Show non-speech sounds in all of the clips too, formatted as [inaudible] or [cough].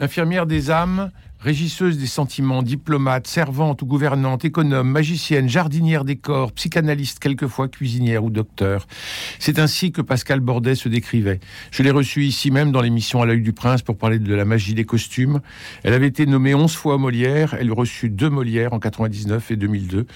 Infirmière des âmes, régisseuse des sentiments, diplomate, servante ou gouvernante, économe, magicienne, jardinière des corps, psychanalyste, quelquefois cuisinière ou docteur. C'est ainsi que Pascal Bordet se décrivait. Je l'ai reçue ici même dans l'émission À l'œil du prince pour parler de la magie des costumes. Elle avait été nommée 11 fois Molière, elle reçut deux Molières en 99 et 2002,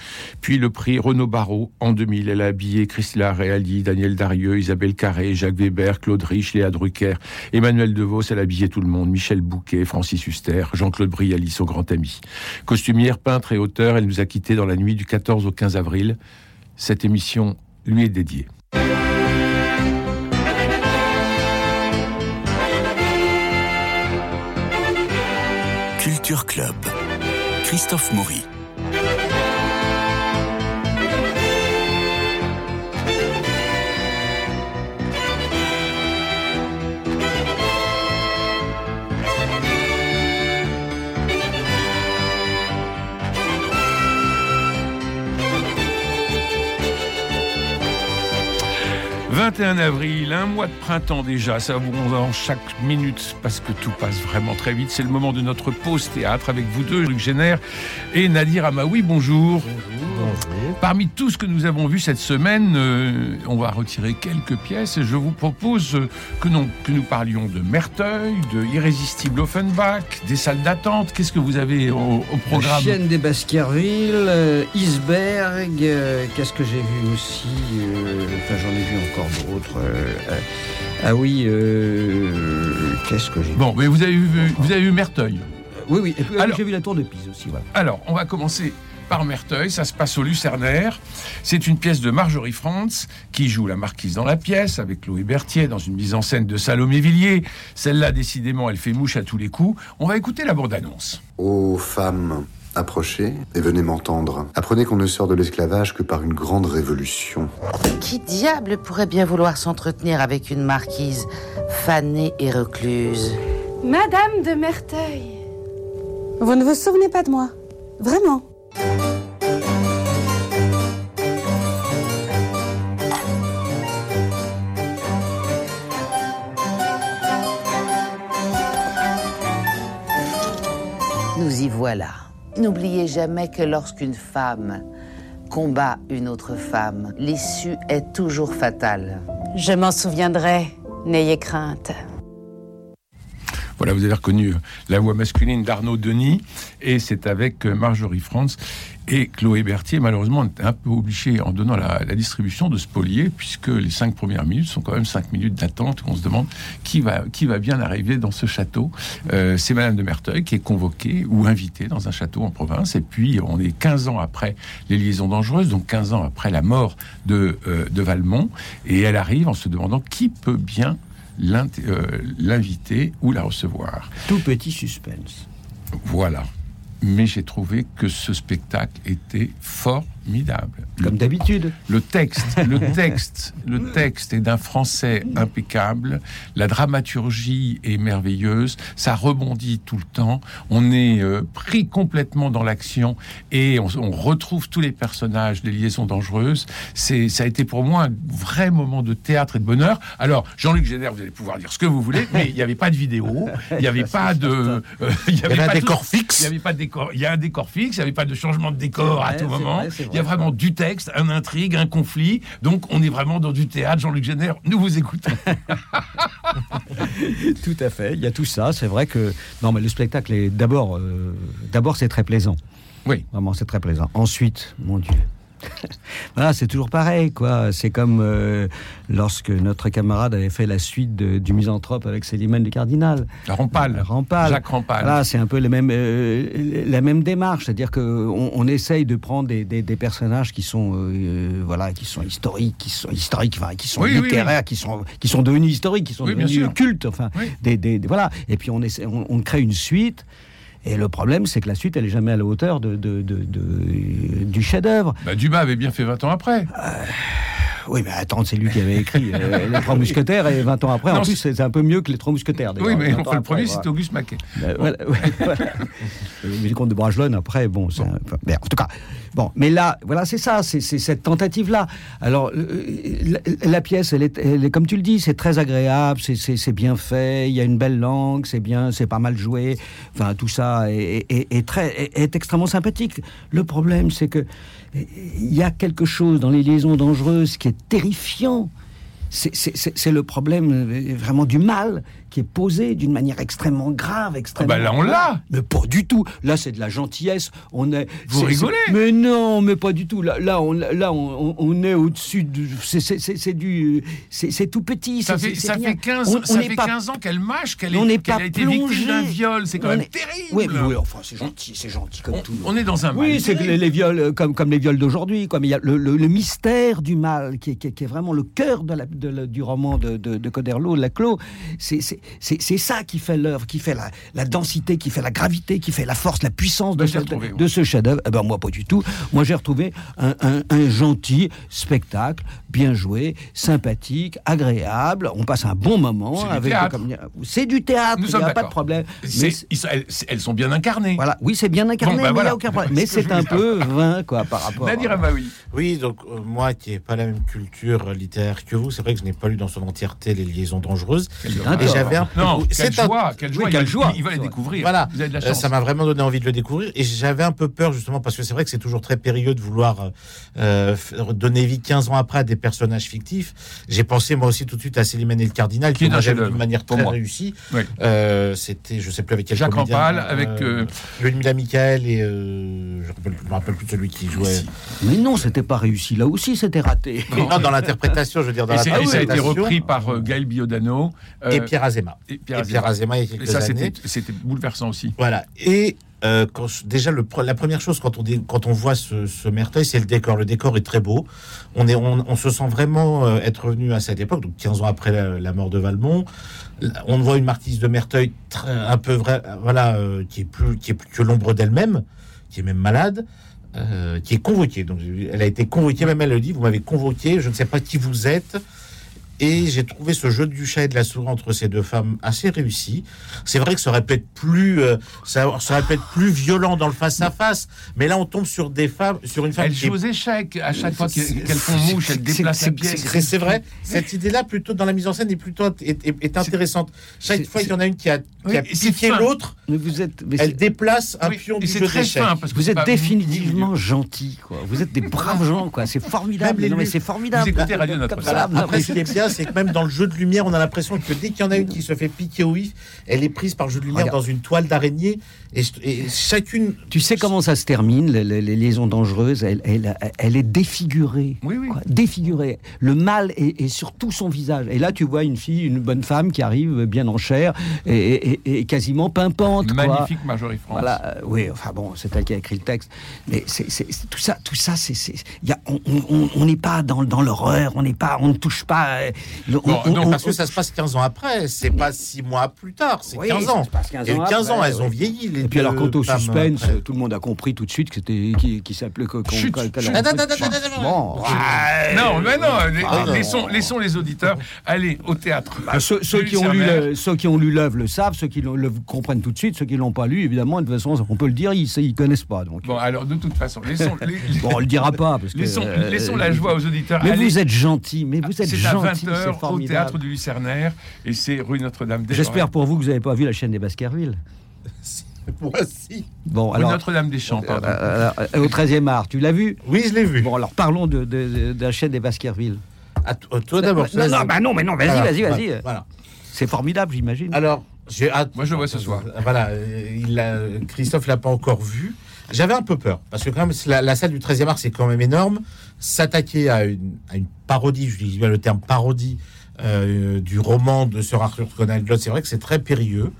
puis le prix Renaud Barrault en 2000. Elle a habillé Christela Reali, Daniel Darieux, Isabelle Carré, Jacques Weber, Claude Rich, Léa Drucker, Emmanuel Devos, elle a habillé tout le monde, Michel Bouquet, Francis Huster, Jean-Claude Son grand ami. Costumière, peintre et auteur, elle nous a quittés dans la nuit du 14 au 15 avril. Cette émission lui est dédiée. Culture Club. Christophe Maury. 21 avril, un mois de printemps déjà, ça vous en chaque minute parce que tout passe vraiment très vite. C'est le moment de notre pause théâtre avec vous deux, Luc Génère et Nadir Amaoui. Bonjour. Bonjour. Parmi tout ce que nous avons vu cette semaine, euh, on va retirer quelques pièces et je vous propose que, non, que nous parlions de Merteuil, de Irrésistible Offenbach, des salles d'attente. Qu'est-ce que vous avez au, au programme La chienne des Baskerville, euh, Isberg, euh, qu'est-ce que j'ai vu aussi euh, Enfin, j'en ai vu encore d'autres. Euh, euh, ah oui, euh, qu'est-ce que j'ai vu Bon, mais vous avez vu, vous avez vu Merteuil. Oui, oui, Alors- j'ai vu la tour de Pise aussi, voilà. Alors, on va commencer par Merteuil, ça se passe au Lucernaire. C'est une pièce de Marjorie Frantz qui joue la marquise dans la pièce avec Chloé Berthier dans une mise en scène de Salomé Villiers. Celle-là, décidément, elle fait mouche à tous les coups. On va écouter la bande-annonce. Ô femmes, approchez et venez m'entendre. Apprenez qu'on ne sort de l'esclavage que par une grande révolution. Qui diable pourrait bien vouloir s'entretenir avec une marquise fanée et recluse? Madame de Merteuil. Vous ne vous souvenez pas de moi? Vraiment? Nous y voilà. N'oubliez jamais que lorsqu'une femme combat une autre femme, l'issue est toujours fatale. Je m'en souviendrai. N'ayez crainte. Voilà, vous avez reconnu la voix masculine d'Arnaud Denis, et c'est avec euh, Marjorie Frantz et Chloé Berthier. Malheureusement, est un peu obligé, en donnant la, la distribution, de spolier, puisque les cinq premières minutes sont quand même cinq minutes d'attente, où on se demande qui va, qui va bien arriver dans ce château. Euh, c'est Madame de Merteuil qui est convoquée ou invitée dans un château en province, et puis on est 15 ans après les liaisons dangereuses, donc 15 ans après la mort de, euh, de Valmont, et elle arrive en se demandant qui peut bien euh, l'inviter ou la recevoir. Tout petit suspense. Voilà. Mais j'ai trouvé que ce spectacle était formidable. Comme d'habitude. Le texte, le [laughs] texte, le texte est d'un français impeccable. La dramaturgie est merveilleuse. Ça rebondit tout le temps. On est euh, pris complètement dans l'action et on, on retrouve tous les personnages des liaisons dangereuses. C'est, ça a été pour moi un vrai moment de théâtre et de bonheur. Alors, Jean-Luc Génère, vous allez pouvoir dire ce que vous voulez, mais il n'y avait pas de vidéo, il n'y avait pas de, euh, il y avait avait un pas tout- décor fixe. Il n'y avait pas de décor. Il y a un décor fixe. Il n'y avait pas de changement de décor à tout moment. vrai, Il y a vrai. vraiment du texte, un intrigue, un conflit. Donc, on est vraiment dans du théâtre. Jean-Luc Génère, nous vous écoutons. [laughs] Tout à fait. Il y a tout ça. C'est vrai que non, mais le spectacle est d'abord, euh, d'abord c'est très plaisant. Oui. Vraiment, c'est très plaisant. Ensuite, mon Dieu. [laughs] voilà, c'est toujours pareil, quoi. C'est comme euh, lorsque notre camarade avait fait la suite de- du Misanthrope avec Célimène du Cardinal. Rampal. Rampal. Jacques Rampal. Voilà, c'est un peu les mêmes, euh, la même démarche, c'est-à-dire que on, on essaye de prendre des, des- des personnages qui sont, euh, voilà, qui sont historiques, qui sont historiques, enfin, qui sont Oui, oui, littéraires, qui sont, qui sont devenus historiques, qui sont devenus cultes, enfin, des, des- des- voilà. Et puis on essaie, on, on crée une suite. Et le problème, c'est que la suite, elle est jamais à la hauteur de, de- de- de- du chef-d'œuvre. Bah, Dumas avait bien fait 20 ans après. Oui, mais attends, c'est lui qui avait écrit euh, [laughs] Les Trois Mousquetaires, et 20 ans après, en plus, c'est un peu mieux que Les Trois Mousquetaires. Oui, mais 20 ans enfin, le premier, voilà. c'est Auguste Maquet. Euh, voilà, ouais, voilà. Mais [laughs] le de Bragelonne, après, bon, c'est enfin, en tout cas, bon, mais là, voilà, c'est ça, c'est cette tentative-là. Alors, euh, la, pièce, elle est, comme tu le dis, c'est très agréable, c'est- bien fait, il y a une belle langue, c'est bien, c'est pas mal joué, enfin, tout ça est, est- très, est, extrêmement sympathique. Le problème, c'est que il y a quelque chose dans les liaisons dangereuses qui est terrifiant. C'est le problème euh, vraiment du mal qui est posé d'une manière extrêmement grave, extrêmement. bah là, on l'a. Mais pas du tout. Là, c'est de la gentillesse. On est. Vous rigolez? Mais non, mais pas du tout. Là, là, on, là, on, on- est au-dessus de. c'est- du. C'est tout petit. Ça fait, ça fait rien. 15, On- ça fait pas 15 ans qu'elle mâche, qu'elle pas a été victime plongé. d'un viol. C'est quand On même est- terrible. Oui, mais oui, enfin, c'est gentil, c'est gentil comme tout. on est dans un mal Oui, c'est les, viols, euh, comme, comme les viols d'aujourd'hui. Mais il y a le, le- le mystère du mal, qui est, qui est- qui est vraiment le cœur de la- de la- du roman de, de, de Coderlo, de Laclos. C'est c'est- ça qui fait l'œuvre, qui fait la, la densité, qui fait la gravité, qui fait la force, la puissance de, Ben, ce, retrouvé, de, ce chef-d'œuvre. Eh ben, moi, pas du tout. Moi, j'ai retrouvé un, un- un gentil spectacle, bien joué, sympathique, agréable. On passe un bon moment. C'est du avec théâtre. comme- C'est du théâtre, Nous il n'y a pas de problème. C'est- Mais elles, elles sont bien incarnées. voilà, oui, c'est bien incarné, Bon, bah mais il n'y voilà. a aucun problème. C'est [laughs] Mais c'est un peu vain, quoi, par rapport. Nadir Amaoui. Oui, donc euh, moi qui n'ai pas la même culture littéraire que vous, c'est vrai que je n'ai pas lu dans son entièreté les liaisons dangereuses. Et j'avais un peu. Non, c'est quelle un- joie, quelle Oui, joie. quelle il, joie. il va les découvrir. Voilà, Vous avez de la Euh, chance. ça m'a vraiment donné envie de le découvrir et j'avais un peu peur justement parce que c'est vrai que c'est toujours très périlleux de vouloir euh, donner vie 15 ans après à des personnages fictifs. J'ai pensé moi aussi tout de suite à Célimène et le Cardinal Qui m'a d'une manière très moi. réussie. Oui. Euh, C'était, je sais plus avec quel Jacques comédien, Rampal, avec, euh, Ludmilla Michael et euh, je ne me rappelle plus de celui qui jouait. Mais non, c'était pas réussi. Là aussi, c'était raté. Non, dans l'interprétation, je veux dire dans Et, et ça a été repris par euh, Gaël Biodano. euh, et Pierre Azéma. et Et Pierre Pierre Azéma il y a Et ça, années. c'était bouleversant aussi. Voilà. Et euh, quand déjà, le, la première chose quand on, dé- quand on voit ce, ce Merteuil, c'est le décor. Le décor est très beau. On, est, on, on se sent vraiment euh, être revenu à cette époque, donc 15 ans après la, la mort de Valmont. On voit une marquise de Merteuil très- un peu vrai, voilà, euh, qui est plus, qui est plus que l'ombre d'elle-même, qui est même malade. euh, qui est convoquée. Donc, elle a été convoquée, même elle le dit, vous m'avez convoqué, je ne sais pas qui vous êtes. Et j'ai trouvé ce jeu du chat et de la souris entre ces deux femmes assez réussi. C'est vrai que ça aurait pu être plus, euh, ça, ça aurait pu être plus violent dans le face à face, mais là on tombe sur des femmes, sur une femme Elle qui est joue aux échecs. À chaque fois qu'elles font mouche, elles c'est- déplacent la c'est- pièce. c'est vrai. Cette idée-là, plutôt dans la mise en scène, est plutôt est, est- est intéressante. Chaque fois qu'il y en a une qui a, qui Oui, a piqué l'autre, Mais vous êtes, mais elle déplace un Oui, pion du jeu d'échecs. vous êtes définitivement gentils, quoi. Vous êtes des braves gens, quoi. C'est formidable. Non, mais c'est formidable. Vous écoutez Radio Comme Notre-Dame. ça, Voilà. non, Après, mais ce qui est bien, c'est que même dans le jeu de lumière, on a l'impression que dès qu'il y en a une qui se fait piquer au vif, elle est prise par jeu de lumière Regarde. dans une toile d'araignée. Et, et chacune. Tu sais comment ça se termine, les, les- les liaisons dangereuses? Elle, elle, elle est défigurée. Oui, oui. quoi, défigurée. Le mal est, est sur tout son visage. Et là, tu vois une fille, une bonne femme qui arrive bien en chair et, et- et quasiment pimpante. quoi. Magnifique Marjorie France. Voilà, euh, oui, enfin bon, c'est elle qui a écrit le texte. Mais c'est, c'est- c'est- tout ça, tout ça, c'est, y a, on- n'est pas dans, dans l'horreur, on n'est pas, on ne touche pas. Euh, on- Bon, on- donc, on- Parce que ça se passe 15 ans après, c'est pas 6 mois plus tard, c'est Oui, 15 ça ans. se passe 15 Il y a eu ans 15 ans, elles ont vieilli. Les Et puis alors, quant au suspense, après. tout le monde a compris tout de suite que c'était qui, qui s'appelait Non, mais non, Ah, non. laissons, laissons les auditeurs aller au théâtre. Bah, ceux, qui ont lu Lucernaire. le, ceux qui ont lu l'œuvre le savent, ceux qui l'ont- le comprennent tout de suite, ceux qui l'ont pas lu, évidemment, de toute façon, on peut le dire, ils ne connaissent pas. Donc. Bon, alors de toute façon, laissons, les- Bon, on le dira pas. Parce que, laissons, euh, laissons la joie aux auditeurs. Mais Allez, vous êtes gentils, mais vous êtes c'est à gentils, 20h c'est au théâtre du Lucernaire et c'est rue Notre-Dame des J'espère pour vous que vous n'avez pas vu la chaîne des Baskerville. [laughs] Moi. Bon, Rue alors, Notre-Dame des Champs, pardon. euh, euh, au 13e art, tu l'as vu? Oui, je l'ai vu. Bon, alors parlons de, de- de- de la chaîne des Baskerville. À toi, toi d'abord. Non, non, bah non, mais non, vas-y, Voilà, vas-y, vas-y. voilà, Voilà. C'est formidable, j'imagine. Alors, j'ai hâte. Moi, je le vois ce soir. Voilà, euh, il l'a- Christophe l'a pas encore vu. J'avais un peu peur parce que quand même la, la salle du 13e art c'est quand même énorme. S'attaquer à une, à une parodie, je dis bien le terme parodie euh, du roman de Sir Arthur Conan Doyle, c'est vrai que c'est très périlleux.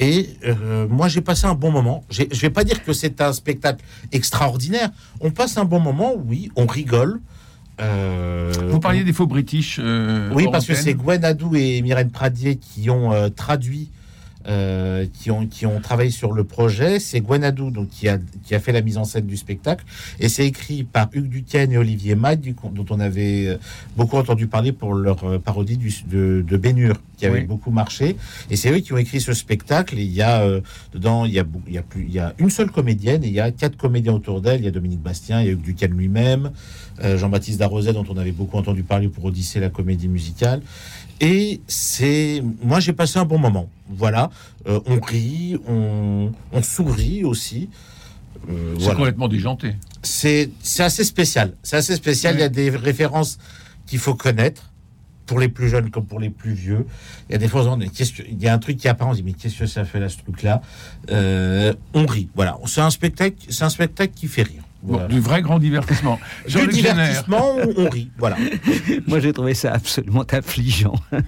Et euh, moi j'ai passé un bon moment. Je vais pas dire que c'est un spectacle extraordinaire. On passe un bon moment, oui, on rigole. Euh, Vous parliez des faux british. oui, parce que c'est. Gwen Adou et Myrène Pradier qui ont traduit euh, qui, ont, qui ont travaillé sur le projet. C'est Gwenadou donc, qui, a, qui a fait la mise en scène du spectacle. Et c'est écrit par Hugues Duquesne et Olivier coup, dont on avait euh, beaucoup entendu parler pour leur euh, parodie du, de, de Bénur, qui avait Oui. beaucoup marché. Et c'est eux qui ont écrit ce spectacle. Et il y a euh, dedans, il y a, bou- il y, a plus, il y a une seule comédienne et il y a quatre comédiens autour d'elle. Il y a Dominique Bastien, il y a Hugues Duquesne lui-même, euh, Jean-Baptiste Darroset, dont on avait beaucoup entendu parler pour Odyssée, la comédie musicale. Et c'est, moi, j'ai passé un bon moment. Voilà, Euh, on rit, on, on sourit aussi. Euh, C'est voilà. complètement déjanté. C'est c'est assez spécial. C'est assez spécial. Il y a des références qu'il faut connaître pour les plus jeunes comme pour les plus vieux. Il y a des fois, on dit, qu'est-ce que- il y a un truc qui apparaît, on dit mais qu'est-ce que ça fait là ce truc-là? Euh, On rit. Voilà, c'est un spectacle, c'est un spectacle qui fait rire. Bon, du vrai grand divertissement. Du divertissement, on, on rit. Voilà. [laughs] Moi, j'ai trouvé ça absolument affligeant. [laughs]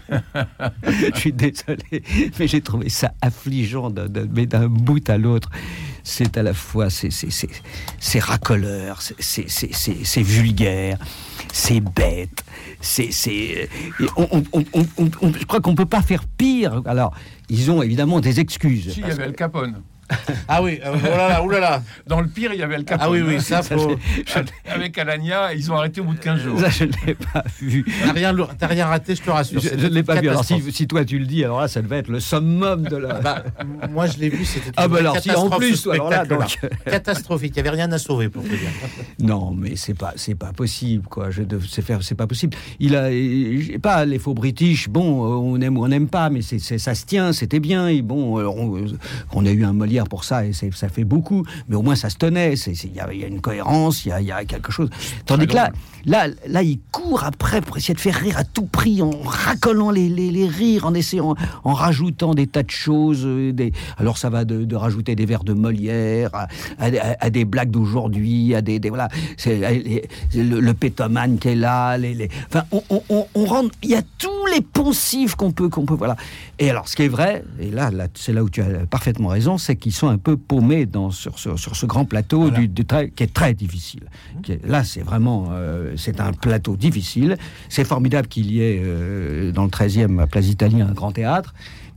Je suis désolé, mais j'ai trouvé ça affligeant de- de- mais d'un bout à l'autre. C'est à la fois, c'est c'est- c'est- c'est racoleur, c'est- c'est c'est- c'est- c'est vulgaire, c'est bête, c'est c'est. on- on- on- on- je crois qu'on peut pas faire pire. Alors, ils ont évidemment des excuses. Si, il y avait Al Capone. [laughs] Ah oui, euh, oh là là, oh là là. Dans le pire, il y avait Al Capone. Ah oui, oui, ça, Ça, faut... Avec Alania, ils ont arrêté au bout de 15 jours. Ça, je ne l'ai pas vu. T'as rien, t'as rien raté, je te rassure. Je, je ne l'ai pas vu. Alors, si, toi tu le dis, alors là, ça devait être le summum de la. Bah, moi, je l'ai vu, c'était Ah bah alors, si, en plus, ce alors là, spectacle-là. donc- Catastrophique, il n'y avait rien à sauver, pour te dire. [laughs] Non, mais c'est pas, c'est pas possible, quoi. Je dev- c'est faire, c'est pas possible. Il a, pas les faux British. Bon, euh, on aime ou on n'aime pas, mais c'est, ça se tient, c'était bien. Et bon, euh, on, euh, on a eu un Molière pour ça, et ça fait beaucoup. Mais au moins, ça se tenait. Il y, y a une cohérence, il y a, il y a quelque chose. Tandis que là, là, là, il court après pour essayer de faire rire à tout prix, en racolant les, les, les rires, en essayant, en rajoutant des tas de choses. euh, Des, alors, ça va de, de rajouter des vers de Molière à, à- à- à des blagues d'aujourd'hui, à des, des- voilà, les- le, le pétomane qui est là, les, enfin, on, on, on, on rentre, il y a tous les poncifs qu'on peut, qu'on peut, voilà. Et alors, ce qui est vrai, et là, là c'est là où tu as parfaitement raison, c'est qu'ils sont un peu paumés dans, sur, sur, sur ce grand plateau Voilà. du, du très- qui est très difficile. Qui est- là, c'est vraiment, euh, c'est un plateau difficile. C'est formidable qu'il y ait euh, dans le 13e à Place d'Italie un grand théâtre.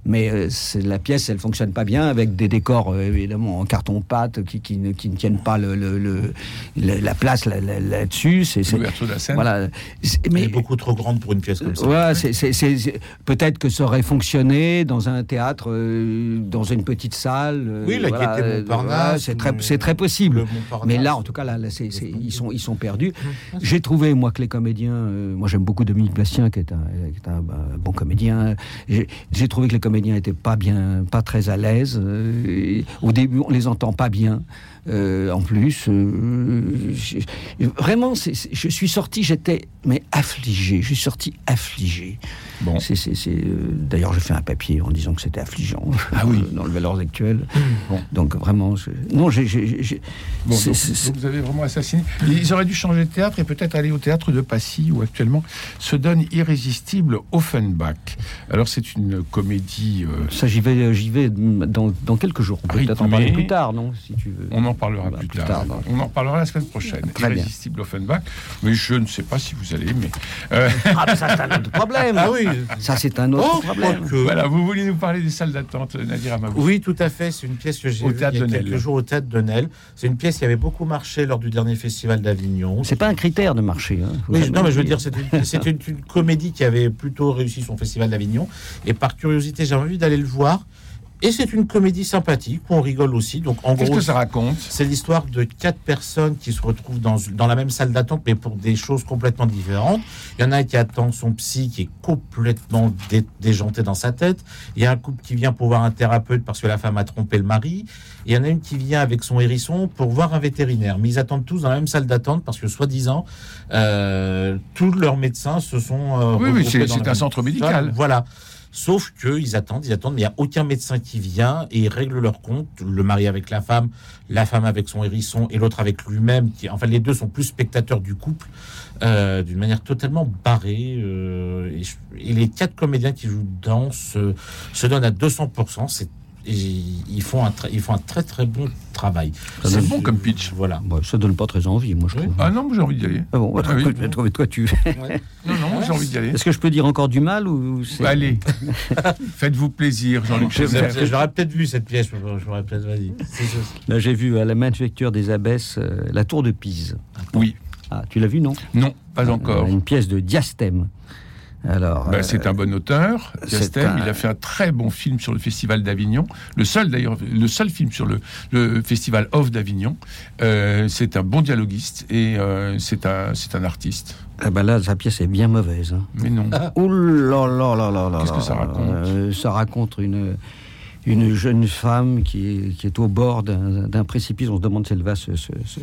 Mais euh, la pièce, elle fonctionne pas bien avec des décors euh, évidemment en carton-pâte qui, qui, ne, qui ne tiennent pas le, le- le- le- la place là- là- là-dessus. L'ouverture de la scène. Voilà. Elle Mais est beaucoup trop grande pour une pièce comme ça. Ouais, c'est- peut-être que ça aurait fonctionné dans un théâtre, euh, dans une petite salle. Oui, la voilà, Gaîté euh, Montparnasse, ouais, c'est très, ou- très possible. Mais là, en tout cas, là, là, ils sont, ils sont perdus. [laughs] J'ai trouvé moi que les comédiens, euh, moi j'aime beaucoup Dominique Bastien, qui est un, qui est un, bah, bon comédien. J'ai j'ai trouvé que les comédiens étaient pas bien, pas très à l'aise. euh, au début, on les entend pas bien. euh, en plus, euh, vraiment, je suis sorti, j'étais mais affligé. Je suis sorti affligé. Bon. C'est, D'ailleurs, j'ai fait un papier en disant que c'était affligeant. Ah oui. dans le Valeurs actuelles. Bon. Donc vraiment, je- non, j'ai, Bon, vous avez vraiment assassiné. Ils auraient dû changer de théâtre et peut-être aller au théâtre de Passy où actuellement se donne Irrésistible Offenbach. Alors c'est une comédie. Euh, Ça, j'y vais, j'y vais dans, dans quelques jours. On peut peut-être en parler plus tard, non Si tu veux. on en parlera Bah, plus, plus tard. tard, donc. On en parlera la semaine prochaine. Très bien. Irrésistible Offenbach. Mais je ne sais pas si vous allez. Mais euh, Ah, mais ça, c'est un autre problème. [laughs] Ah oui. Ça, c'est un autre Oh, problème. voilà, vous vouliez nous parler des salles d'attente, Nadir Amabou. Oui, tout à fait. C'est une pièce que j'ai Au vue il y Théâtre a de quelques jours au Théâtre de Nesle. C'est une pièce qui avait beaucoup marché lors du dernier festival d'Avignon. C'est pas un critère de marché. Hein. Oui, jamais non, mais je veux dire, c'est une, c'est une- une comédie qui avait plutôt réussi son festival d'Avignon. Et par curiosité, j'ai envie d'aller le voir. Et c'est une comédie sympathique, où on rigole aussi. Donc, en Qu'est-ce gros, que ça raconte? c'est l'histoire de quatre personnes qui se retrouvent dans, dans la même salle d'attente, mais pour des choses complètement différentes. Il y en a un qui attend son psy, qui est complètement dé- déjanté dans sa tête. Il y a un couple qui vient pour voir un thérapeute parce que la femme a trompé le mari. Il y en a une qui vient avec son hérisson pour voir un vétérinaire. Mais ils attendent tous dans la même salle d'attente parce que, soi-disant, euh, tous leurs médecins se sont. euh, Oui, oui, c'est un centre médical. voilà. Sauf qu'ils attendent, ils attendent, mais il n'y a aucun médecin qui vient et ils règlent leur compte. Le mari avec la femme, la femme avec son hérisson et l'autre avec lui-même. Qui, enfin, les deux sont plus spectateurs du couple euh, d'une manière totalement barrée. euh, et, les quatre comédiens qui jouent dedans se, se donnent à 200%. C'est ils font un, très- ils font un très très bon travail. C'est bon comme pitch. Voilà. Bon, ça donne pas très envie, moi, je trouve. Ah non, moi, j'ai envie d'y aller. Ah bon, Ah oui. toi, [laughs] toi, toi, tu... Non, non, moi, j'ai envie d'y aller. Est-ce que je peux dire encore du mal ou Bah, allez, [laughs] faites-vous plaisir, Jean-Luc Je-. J'aurais peut-être vu cette pièce, je m'aurais peut-être juste- Là, j'ai vu à la manufacture des abbesses euh, la tour de Pise. Oui, Ah, tu l'as vu, non? Non, pas encore. Euh, Une pièce de Diastème. Alors, euh, c'est un bon auteur. c'est Castel, un- il a fait un très bon film sur le Festival d'Avignon. Le seul d'ailleurs, le seul film sur le, le Festival Off d'Avignon. Euh, c'est un bon dialoguiste et euh, c'est un, c'est un artiste. ah bah là, sa pièce est bien mauvaise. hein. Mais non. Oh là là là là là Qu'est-ce que ça raconte Euh, Ça raconte une, une jeune femme qui est, qui est au bord d'un précipice. On se demande si elle va se, se- se-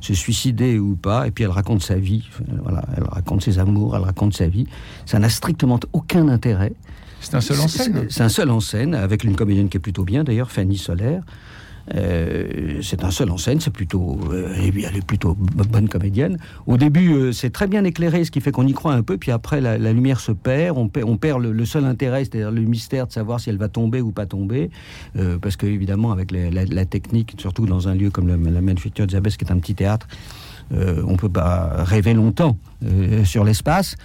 se suicider ou pas. Et puis elle raconte sa vie. Voilà, elle raconte ses amours, elle raconte sa vie. Ça n'a strictement aucun intérêt. C'est un seul en scène. C'est c'est un seul en scène, avec une comédienne qui est plutôt bien d'ailleurs, Fanny Solaire. Euh, c'est un seul en scène, c'est plutôt, euh, elle est- plutôt bonne comédienne. Au début, euh, c'est très bien éclairé, ce qui fait qu'on y croit un peu, puis après, la, la lumière se perd, on perd, le, seul intérêt, c'est-à-dire le mystère de savoir si elle va tomber ou pas tomber, euh, parce que évidemment, avec la, la- la technique, surtout dans un lieu comme le- la Manufacture des qui est un petit théâtre, euh, on peut pas rêver longtemps sur l'espace,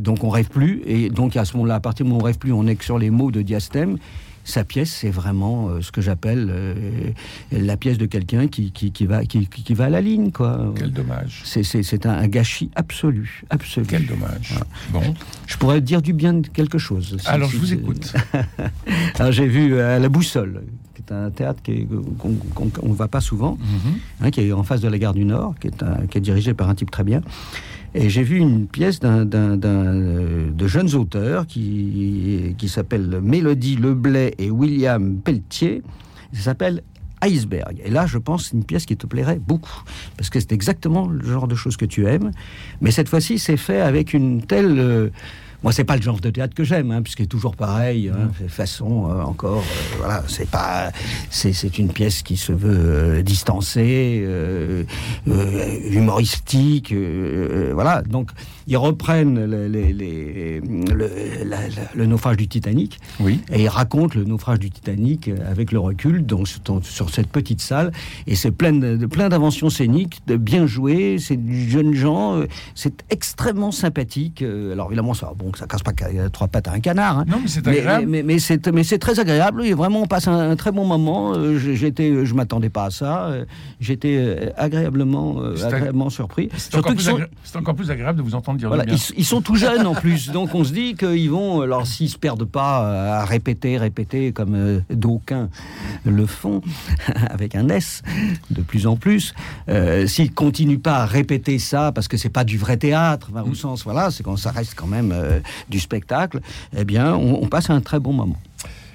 donc on rêve plus, et donc à ce moment-là, à partir du moment où on rêve plus, on est que sur les mots de diastème. Sa pièce, c'est vraiment euh, ce que j'appelle euh, la pièce de quelqu'un qui, qui, qui va, qui, qui va à la ligne, quoi. Quel dommage. C'est- C'est c'est un, un gâchis absolu, absolu. Quel dommage. Bon, Je pourrais dire du bien de quelque chose. si- alors si- je vous écoute. [laughs] Alors j'ai vu euh, à la Boussole, qui est un théâtre qu'on- ne va pas souvent, Mhm. hein, qui est en face de la gare du Nord, qui est, un- qui est dirigé par un type très bien. Et j'ai vu une pièce d'un, euh, de jeunes auteurs qui, qui s'appelle Mélodie Leblay et William Pelletier. Ça s'appelle Iceberg. Et là, je pense, c'est une pièce qui te plairait beaucoup. Parce que c'est exactement le genre de choses que tu aimes. Mais cette fois-ci, c'est fait avec une telle. euh, moi, c'est pas le genre de théâtre que j'aime, hein, puisque c'est toujours pareil, hein, de façon euh, encore, euh, voilà, c'est pas, c'est, une pièce qui se veut euh, distancée, humoristique, voilà. Donc, ils reprennent le, les- les- le, la- la- le naufrage du Titanic Oui. et ils racontent le naufrage du Titanic avec le recul, donc sur, cette petite salle, et c'est plein de, plein d'inventions scéniques, de bien joué, c'est du jeune gens, euh, c'est extrêmement sympathique. Alors évidemment, ça, bon, ça casse pas trois pattes à un canard. hein. Non, mais c'est agréable. mais, mais c'est mais c'est très agréable et vraiment on passe un, un très bon moment. Euh, J'étais, je m'attendais pas à ça. euh, J'étais euh, agréablement, euh, agréablement surpris. C'est encore, plus sont- agré- c'est encore plus agréable de vous entendre dire voilà, bien. ils, ils sont tout jeunes en plus, [laughs] donc on se dit qu'ils vont, alors s'ils se perdent pas euh, à répéter, répéter comme euh, d'aucuns le font, [laughs] avec un S de plus en plus, euh, s'ils continuent pas à répéter ça parce que c'est pas du vrai théâtre, enfin, Mm. au sens, voilà, c'est quand ça reste quand même euh, du spectacle, eh bien on, on passe un très bon moment.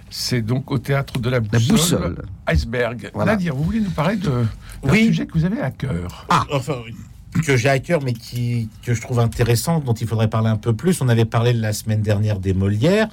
C'est donc au théâtre de la La Boussole, Boussole. Iceberg. Voilà. Nadir, vous voulez nous parler de d'un Oui. sujet que vous avez à cœur Enfin, que j'ai à cœur, mais qui, que je trouve intéressant, dont il faudrait parler un peu plus. On avait parlé la semaine dernière des Molières.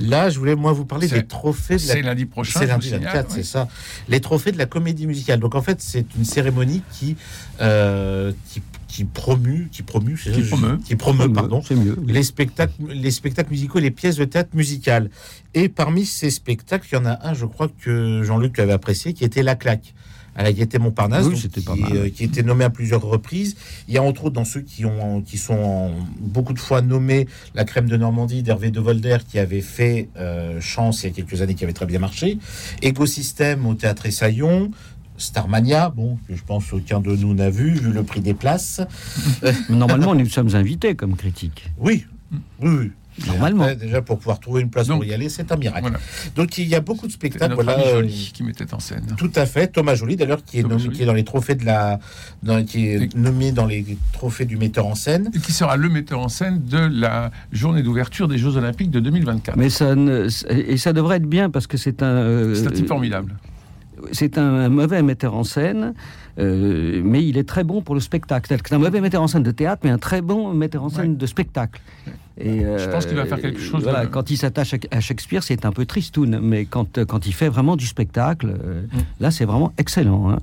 Là, je voulais, moi, vous parler des trophées de la C'est lundi prochain. C'est lundi vous signale, 24, oui. c'est ça. Les trophées de la comédie musicale. Donc en fait, c'est une cérémonie qui euh, qui, qui promue, qui promue, Qui je- promeut. qui promeut, pardon, C'est mieux. oui. les spectacles, les spectacles musicaux, les pièces de théâtre musicales. Et parmi ces spectacles, il y en a un, je crois que Jean-Luc avait apprécié, qui était La Claque à la Gaîté Montparnasse, Oui, donc c'était qui, mal. euh, qui était nommé à plusieurs reprises. Il y a entre autres dans ceux qui ont, qui sont beaucoup de fois nommés La Crème de Normandie d'Hervé de Volder, qui avait fait euh, Chance il y a quelques années, qui avait très bien marché. Écosystème au Théâtre Essaillon. Starmania, bon, que je pense aucun de nous n'a vu, vu le prix des places. [laughs] Normalement, nous sommes invités comme critique. Oui, oui, oui. Normalement. Après, déjà, pour pouvoir trouver une place Donc, pour y aller, c'est un miracle. Voilà. Donc, il y a beaucoup de spectacles. notre Voilà, ami euh, Joly qui mettait en scène. tout à fait. Thomas Joly, d'ailleurs, qui est, nommé, Joly. qui est dans les trophées de la, dans- qui est Et- nommé dans les trophées du metteur en scène. Et qui sera le metteur en scène de la journée d'ouverture des Jeux Olympiques de 2024. Mais ça ne- et ça devrait être bien parce que c'est un. euh, C'est un type formidable. c'est un, mauvais metteur en scène, euh, mais il est très bon pour le spectacle. C'est un mauvais metteur en scène de théâtre, mais un très bon metteur en scène Ouais. de spectacle. Et, Je pense qu'il va faire quelque chose de- Quand il s'attache à, Shakespeare, c'est un peu tristoun, mais quand, euh, quand il fait vraiment du spectacle, euh, Mm. là, c'est vraiment excellent. hein.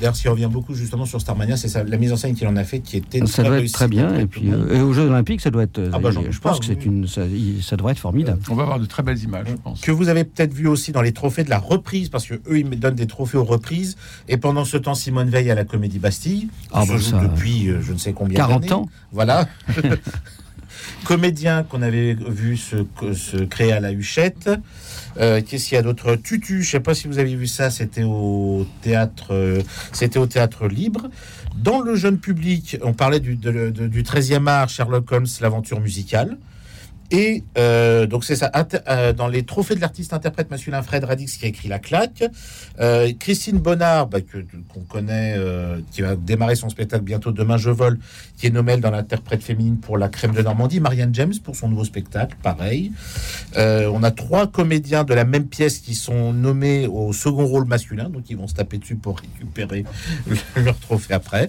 D'ailleurs, s'il revient beaucoup justement sur Starmania, c'est la mise en scène qu'il en a fait qui était Ça doit être très bien. Et puis, euh, et aux Jeux Olympiques, ça doit être. Ah bah, je pense pas, que c'est une, ça, ça devrait être formidable. On va avoir de très belles images, je pense. que vous avez peut-être vu aussi dans les trophées de la reprise, parce que eux ils me donnent des trophées aux reprises. Et pendant ce temps, Simone Veil à la Comédie Bastille, Ah qui se bah joue ça- depuis euh, je ne sais combien 40 d'années. ans. Voilà. [laughs] Comédien qu'on avait vu se, créer à la Huchette. Euh, Qu'est-ce qu'il y a d'autre? Tutu, je sais pas si vous avez vu ça, c'était au théâtre, euh, c'était au théâtre libre. Dans le jeune public, on parlait du, de- du 13e art, Sherlock Holmes, l'aventure musicale. Et euh, donc c'est ça. Euh, dans les trophées de l'artiste interprète masculin, Fred Radix qui a écrit La Claque, Euh, Christine Bonnard, bah, qu'on connaît, qui va démarrer son spectacle bientôt Demain je vole, qui est nommée dans l'interprète féminine pour La Crème de Normandie, Marianne James pour son nouveau spectacle, pareil. On a trois comédiens de la même pièce qui sont nommés au second rôle masculin, donc ils vont se taper dessus pour récupérer [laughs] leur trophée après.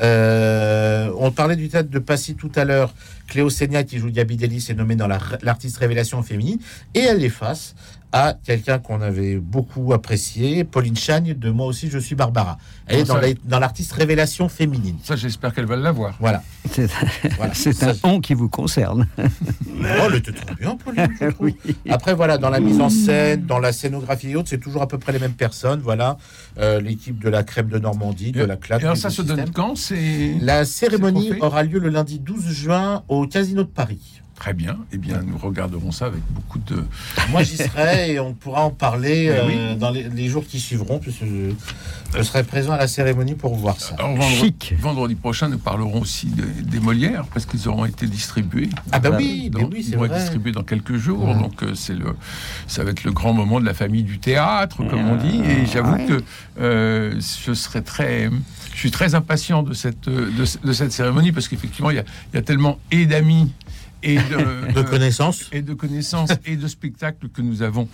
Euh, on parlait du théâtre de Passy tout à l'heure. Cléo Seigna, qui joue Gabi Delis, est nommée dans la- l'artiste révélation féminine. Et elle les face à quelqu'un qu'on avait beaucoup apprécié, Pauline Chagne, de Moi aussi, je suis Barbara. Elle est dans la- l'artiste révélation féminine. Ça, j'espère qu'elle va l'avoir. Voilà. C'est Voilà. [laughs] c'est Ça, un on qui vous concerne. Oh, elle était très bien, Pauline. [laughs] trouve. Après, voilà, dans la mise en scène, dans la scénographie et autres, c'est toujours à peu près les mêmes personnes. Voilà, Euh, l'équipe de la crème de Normandie, de la claque. Et alors, ça se système. donne quand? C'est La cérémonie aura lieu le lundi 12 juin au Casino de Paris. Très bien. Eh bien, nous regarderons ça avec beaucoup de. [laughs] Moi, j'y serai et on pourra en parler Mais euh, oui. dans les, les jours qui suivront, puisque je, je serai présent à la cérémonie pour voir ça. Alors, vendredi, Chic. vendredi prochain, nous parlerons aussi de- des Molières parce qu'ils auront été distribués. Ah bah Voilà. oui, Donc, oui, ils c'est vont être vrai. distribués dans quelques jours, donc euh, c'est le, ça va être le grand moment de la famille du théâtre, comme on dit. Et j'avoue ouais. que euh, je serais très, je suis très impatient de cette, euh, de, ce- de cette cérémonie parce qu'effectivement, il y a, il y a tellement et d'amis et [laughs] de, De connaissances. et de connaissances et de spectacles que nous avons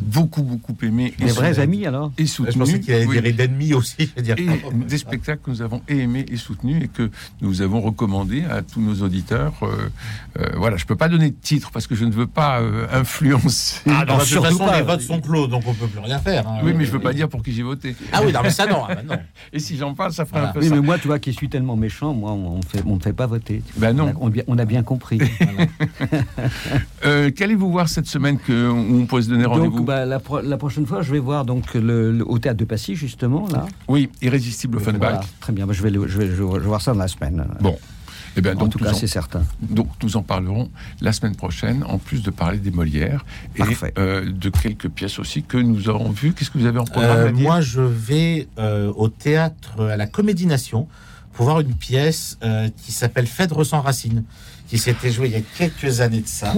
beaucoup beaucoup aimé Les vrais amis, alors et Je soutenus. pensais qu'il allait Oui. dire d'ennemis aussi. Je veux dire. Et des spectacles que nous avons aimés et soutenus et que nous avons recommandés à tous nos auditeurs. Euh, euh, voilà, je peux pas donner de titre parce que je ne veux pas euh, influencer. Ah, non, de toute façon, pas. les votes sont clos, donc on peut plus rien faire. hein. oui, mais je veux pas dire pour qui j'ai voté. Ah oui, non, mais ça non. ah bah non. [laughs] Et si j'en parle, ça ferait Voilà. un peu Oui, ça. mais moi, tu vois, qui suis tellement méchant, moi, on ne fait, on me fait pas voter. Ben non. A, on a bien compris. [laughs] [laughs] Euh, Qu'allez-vous voir cette semaine que on peut se donner rendez-vous bah, la, pro- la prochaine fois, je vais voir donc le, le- au théâtre de Passy, justement, là. Oui, irrésistible Offenbach. Voilà, très bien. Bah, je, vais le- je, vais, je vais voir ça dans la semaine. Bon. Eh bien, en donc, tout cas, c'est certain. Donc nous en parlerons la semaine prochaine, en plus de parler des Molières et euh, de quelques pièces aussi que nous aurons vues. Qu'est-ce que vous avez en programme Euh, moi, je vais euh, au théâtre à la Comédie Nation pour voir une pièce euh, qui s'appelle Phèdre sans racines, qui s'était jouée il y a quelques années de ça,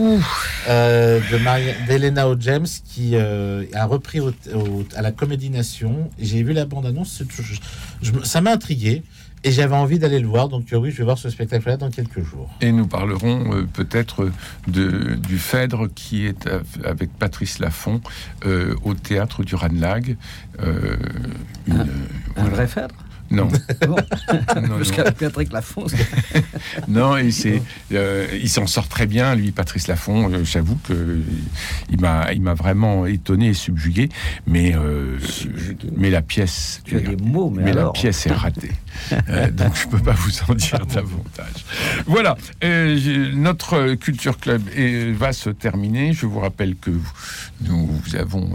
euh, de Maria- d'Elena O. James, qui euh, a repris au- au- à la Comédie Nation. J'ai vu la bande-annonce, c'est- je- je me- ça m'a intrigué. Et j'avais envie d'aller le voir, donc oui, je vais voir ce spectacle-là dans quelques jours. Et nous parlerons euh, peut-être de, du Phèdre qui est av- avec Patrice Laffont euh, au théâtre du Ranelagh. Euh, une- Un voilà. vrai phèdre? Non, Bon. qu'avec Patrick Lafont, [laughs] Non, euh, il s'en sort très bien, lui, Patrice Laffont. Euh, J'avoue que il m'a, il m'a vraiment étonné et subjugué. Mais, euh, mais la pièce, tu as des mots, mais, mais la pièce est ratée. Euh, donc je peux pas vous en dire davantage. Voilà, notre culture club va se terminer. Je vous rappelle que nous avons.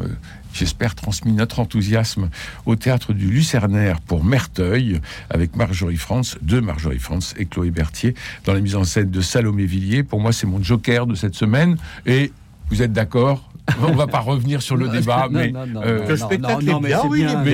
J'espère transmis notre enthousiasme au théâtre du Lucernaire pour Merteuil avec Marjorie France, de Marjorie France et Chloé Berthier dans la mise en scène de Salomé Villiers. Pour moi, c'est mon joker de cette semaine. Et vous êtes d'accord? On va pas revenir sur le débat, Non, mais non, non, euh, non, que le spectacle est bien, mais-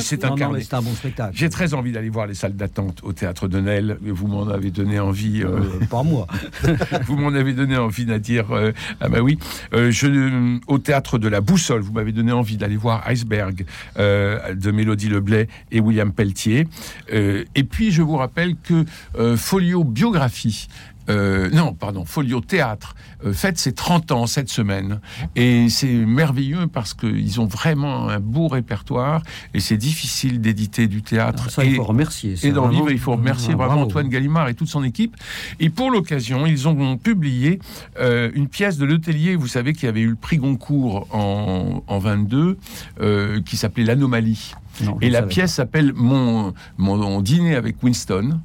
c'est un bon spectacle. J'ai très envie d'aller voir les salles d'attente au théâtre de Nesle. Vous m'en avez donné envie. euh, Euh, pas moi. [laughs] vous m'en avez donné envie, Nadir. Euh, ah bah oui. Euh, je, au théâtre de la Boussole, vous m'avez donné envie d'aller voir Iceberg euh, de Mélodie Leblay et William Pelletier. Euh, et puis, je vous rappelle que euh, Folio Biographie. Euh, non, pardon, Folio Théâtre euh, fête ses 30 ans cette semaine. Et c'est merveilleux parce qu'ils ont vraiment un beau répertoire et c'est difficile d'éditer du théâtre. Ça, il et- faut remercier. et dans le livre, il faut remercier Ah, vraiment bravo. Antoine Gallimard et toute son équipe. Et pour l'occasion, ils ont publié euh, une pièce de Letellier, vous savez, qui avait eu le prix Goncourt en, en 22, euh, qui s'appelait L'Anomalie. Non, Et la pièce s'appelle mon, mon dîner avec Winston.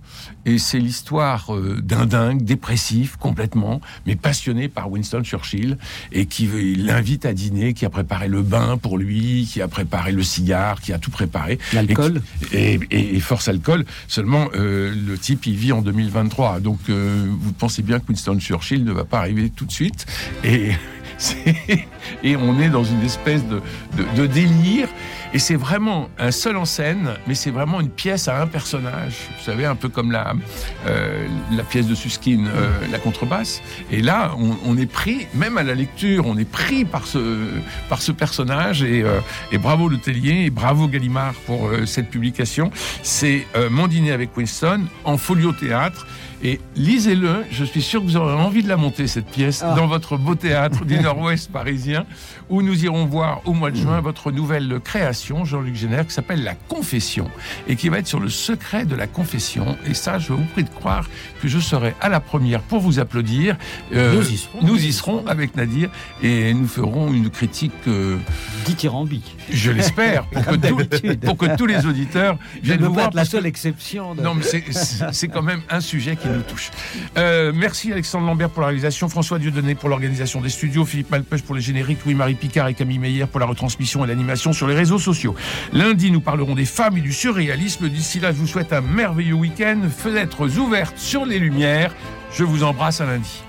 Et c'est l'histoire euh, d'un dingue, dépressif complètement, mais passionné par Winston Churchill, et qui l'invite à dîner, qui a préparé le bain pour lui, qui a préparé le cigare, qui a tout préparé. L'alcool Et, qui- et, et force alcool. Seulement, euh, le type, il vit en 2023. Donc, euh, vous pensez bien que Winston Churchill ne va pas arriver tout de suite. Et, et on est dans une espèce de, délire. Et c'est vraiment un seul en scène, mais c'est vraiment une pièce à un personnage. Vous savez, un peu comme la, euh, pièce de Suskin, euh, la contrebasse. Et là, on, est pris, même à la lecture, on est pris par ce, par ce personnage. Et, euh, bravo Le Tellier et bravo Gallimard pour cette publication. C'est Mon dîner avec Winston en folio théâtre. Et lisez-le, je suis sûr que vous aurez envie de la monter, cette pièce, Ah. dans votre beau théâtre du Nord-Ouest [laughs] parisien, où nous irons voir au mois de juin votre nouvelle création, Jean-Luc Génère, qui s'appelle La Confession, et qui va être sur le secret de la confession. Et ça, je vous prie de croire que je serai à la première pour vous applaudir. Euh, Nous y serons. Nous y serons avec Nadir, et nous ferons une critique, euh, dithyrambique. je l'espère, pour, que pour tous les auditeurs Je viennent pas voir. la que- seule exception. de- non, mais c'est- quand même un sujet Euh, merci Alexandre Lambert pour la réalisation, François Dieudonné pour l'organisation des studios, Philippe Malpeuch pour les génériques, Louis-Marie Picard et Camille Meyer pour la retransmission et l'animation sur les réseaux sociaux. Lundi, nous parlerons des femmes et du surréalisme. D'ici là, je vous souhaite un merveilleux week-end, fenêtres ouvertes sur les lumières. Je vous embrasse à lundi.